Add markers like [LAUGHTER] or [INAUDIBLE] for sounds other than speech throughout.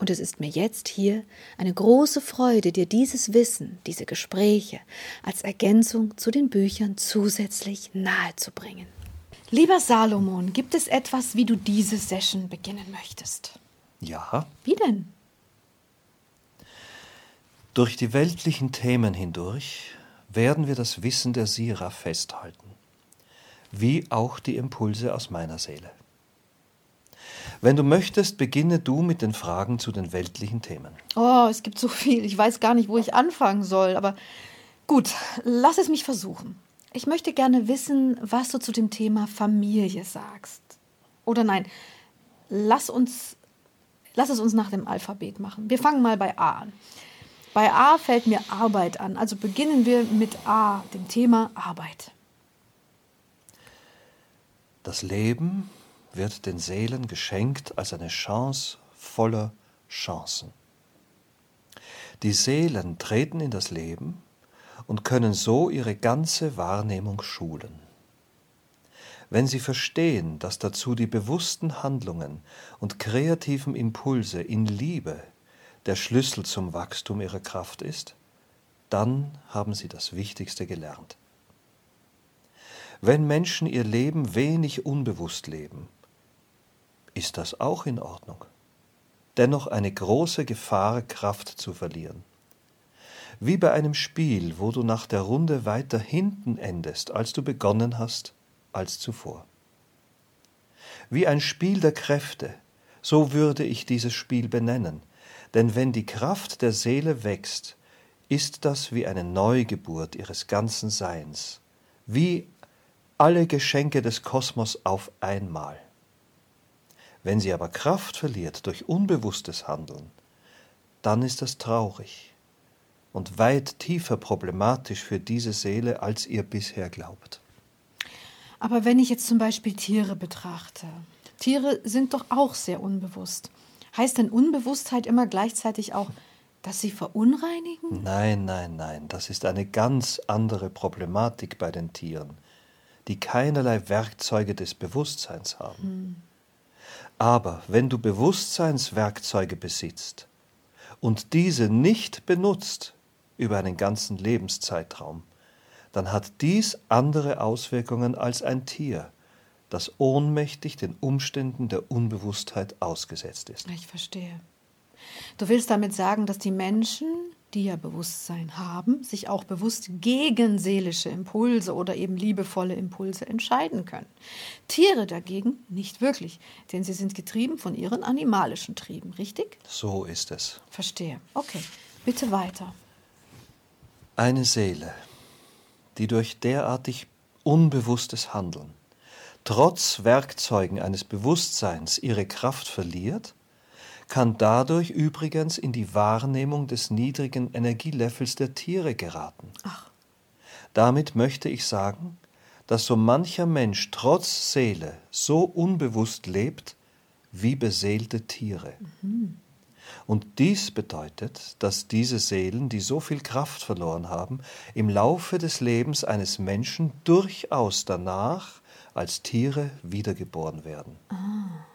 Und es ist mir jetzt hier eine große Freude, dir dieses Wissen, diese Gespräche als Ergänzung zu den Büchern zusätzlich nahezubringen. Lieber Salomon, gibt es etwas, wie du diese Session beginnen möchtest? Ja. Wie denn? Durch die weltlichen Themen hindurch werden wir das Wissen der Sira festhalten, wie auch die Impulse aus meiner Seele. Wenn du möchtest, beginne du mit den Fragen zu den weltlichen Themen. Oh, es gibt so viel. Ich weiß gar nicht, wo ich anfangen soll. Aber gut, lass es mich versuchen. Ich möchte gerne wissen, was du zu dem Thema Familie sagst. Oder nein, lass uns, lass es uns nach dem Alphabet machen. Wir fangen mal bei A an. Bei A fällt mir Arbeit an. Also beginnen wir mit A, dem Thema Arbeit. Das Leben wird den Seelen geschenkt als eine Chance voller Chancen. Die Seelen treten in das Leben und können so ihre ganze Wahrnehmung schulen. Wenn sie verstehen, dass dazu die bewussten Handlungen und kreativen Impulse in Liebe der Schlüssel zum Wachstum ihrer Kraft ist, dann haben sie das Wichtigste gelernt. Wenn Menschen ihr Leben wenig unbewusst leben, ist das auch in Ordnung. Dennoch eine große Gefahr, Kraft zu verlieren. Wie bei einem Spiel, wo du nach der Runde weiter hinten endest, als du begonnen hast, als zuvor. Wie ein Spiel der Kräfte, so würde ich dieses Spiel benennen, denn wenn die Kraft der Seele wächst, ist das wie eine Neugeburt ihres ganzen Seins, wie alle Geschenke des Kosmos auf einmal. Wenn sie aber Kraft verliert durch unbewusstes Handeln, dann ist das traurig und weit tiefer problematisch für diese Seele, als ihr bisher glaubt. Aber wenn ich jetzt zum Beispiel Tiere betrachte, Tiere sind doch auch sehr unbewusst. Heißt denn Unbewusstheit immer gleichzeitig auch, dass sie verunreinigen? Nein, nein, nein, das ist eine ganz andere Problematik bei den Tieren, die keinerlei Werkzeuge des Bewusstseins haben. Hm. Aber wenn du Bewusstseinswerkzeuge besitzt und diese nicht benutzt über einen ganzen Lebenszeitraum, dann hat dies andere Auswirkungen als ein Tier, das ohnmächtig den Umständen der Unbewusstheit ausgesetzt ist. Ich verstehe. Du willst damit sagen, dass die Menschen die ja Bewusstsein haben, sich auch bewusst gegen seelische Impulse oder eben liebevolle Impulse entscheiden können. Tiere dagegen nicht wirklich, denn sie sind getrieben von ihren animalischen Trieben, richtig? So ist es. Verstehe. Okay, bitte weiter. Eine Seele, die durch derartig unbewusstes Handeln trotz Werkzeugen eines Bewusstseins ihre Kraft verliert, kann dadurch übrigens in die Wahrnehmung des niedrigen Energielevels der Tiere geraten. Ach. Damit möchte ich sagen, dass so mancher Mensch trotz Seele so unbewusst lebt wie beseelte Tiere. Mhm. Und dies bedeutet, dass diese Seelen, die so viel Kraft verloren haben, im Laufe des Lebens eines Menschen durchaus danach als Tiere wiedergeboren werden. Ah.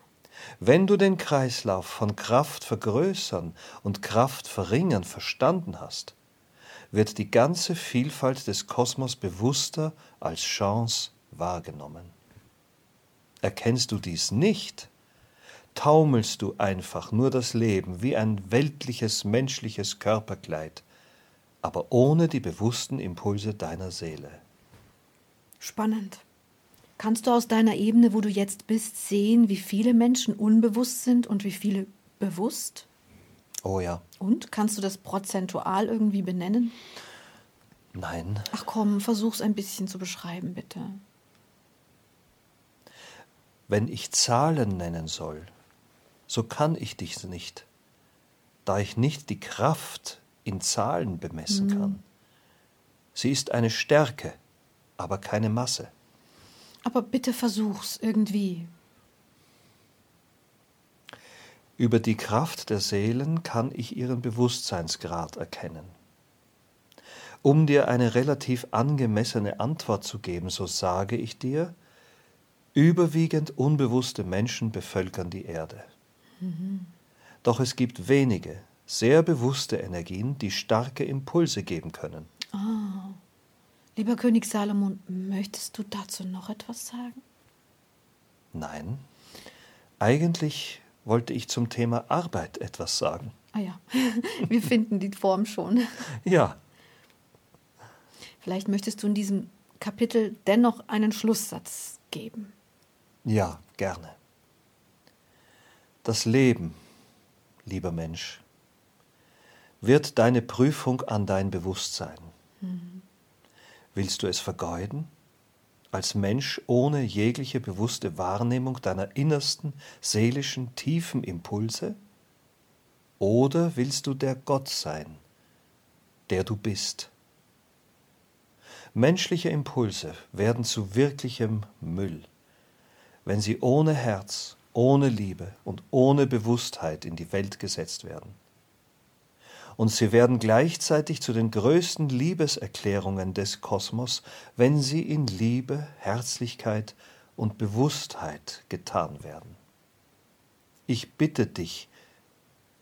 Wenn du den Kreislauf von Kraft vergrößern und Kraft verringern verstanden hast, wird die ganze Vielfalt des Kosmos bewusster als Chance wahrgenommen. Erkennst du dies nicht, taumelst du einfach nur das Leben wie ein weltliches menschliches Körperkleid, aber ohne die bewussten Impulse deiner Seele. Spannend. Kannst du aus deiner Ebene, wo du jetzt bist, sehen, wie viele Menschen unbewusst sind und wie viele bewusst? Oh ja. Und kannst du das prozentual irgendwie benennen? Nein. Ach komm, versuch's ein bisschen zu beschreiben, bitte. Wenn ich Zahlen nennen soll, so kann ich dich nicht, da ich nicht die Kraft in Zahlen bemessen hm. kann. Sie ist eine Stärke, aber keine Masse. Aber bitte versuch's irgendwie. Über die Kraft der Seelen kann ich ihren Bewusstseinsgrad erkennen. Um dir eine relativ angemessene Antwort zu geben, so sage ich dir, überwiegend unbewusste Menschen bevölkern die Erde. Mhm. Doch es gibt wenige, sehr bewusste Energien, die starke Impulse geben können. Oh. Lieber König Salomon, möchtest du dazu noch etwas sagen? Nein. Eigentlich wollte ich zum Thema Arbeit etwas sagen. Ah ja, [LAUGHS] wir finden die Form schon. Ja. Vielleicht möchtest du in diesem Kapitel dennoch einen Schlusssatz geben. Ja, gerne. Das Leben, lieber Mensch, wird deine Prüfung an dein Bewusstsein. Mhm. Willst du es vergeuden, als Mensch ohne jegliche bewusste Wahrnehmung deiner innersten, seelischen, tiefen Impulse? Oder willst du der Gott sein, der du bist? Menschliche Impulse werden zu wirklichem Müll, wenn sie ohne Herz, ohne Liebe und ohne Bewusstheit in die Welt gesetzt werden. Und sie werden gleichzeitig zu den größten Liebeserklärungen des Kosmos, wenn sie in Liebe, Herzlichkeit und Bewusstheit getan werden. Ich bitte dich,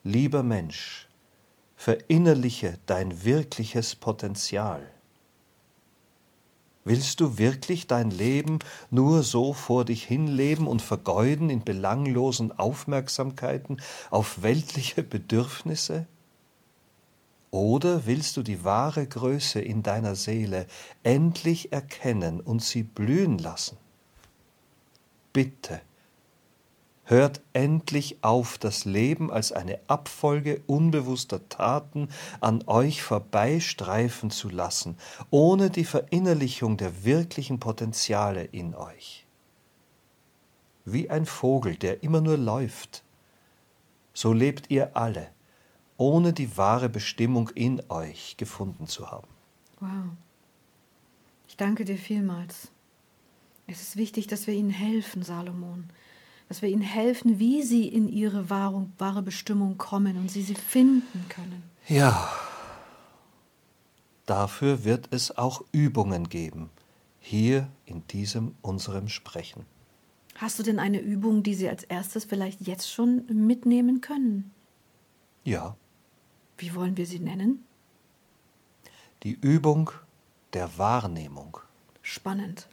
lieber Mensch, verinnerliche dein wirkliches Potenzial. Willst du wirklich dein Leben nur so vor dich hinleben und vergeuden in belanglosen Aufmerksamkeiten auf weltliche Bedürfnisse? Oder willst du die wahre Größe in deiner Seele endlich erkennen und sie blühen lassen? Bitte, Hört endlich auf, das Leben als eine Abfolge unbewusster Taten an euch vorbeistreifen zu lassen, ohne die Verinnerlichung der wirklichen Potenziale in euch. Wie ein Vogel, der immer nur läuft, so lebt ihr alle, ohne die wahre Bestimmung in euch gefunden zu haben. Wow. Ich danke dir vielmals. Es ist wichtig, dass wir ihnen helfen, Salomon dass wir ihnen helfen, wie sie in ihre wahre, wahre Bestimmung kommen und sie sie finden können. Ja, dafür wird es auch Übungen geben, hier in diesem unserem Sprechen. Hast du denn eine Übung, die Sie als erstes vielleicht jetzt schon mitnehmen können? Ja. Wie wollen wir sie nennen? Die Übung der Wahrnehmung. Spannend.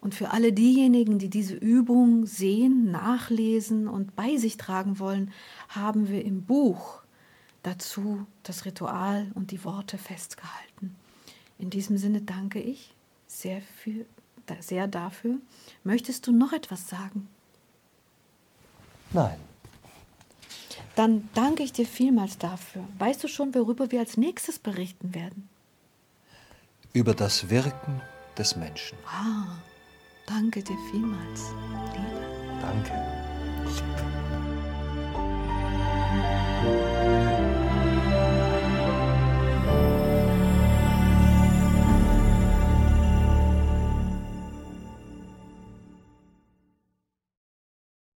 Und für alle diejenigen, die diese Übung sehen, nachlesen und bei sich tragen wollen, haben wir im Buch dazu das Ritual und die Worte festgehalten. In diesem Sinne danke ich sehr, für, sehr dafür. Möchtest du noch etwas sagen? Nein. Dann danke ich dir vielmals dafür. Weißt du schon, worüber wir als nächstes berichten werden? Über das Wirken des Menschen. Ah. Danke dir vielmals, Liebe. Danke.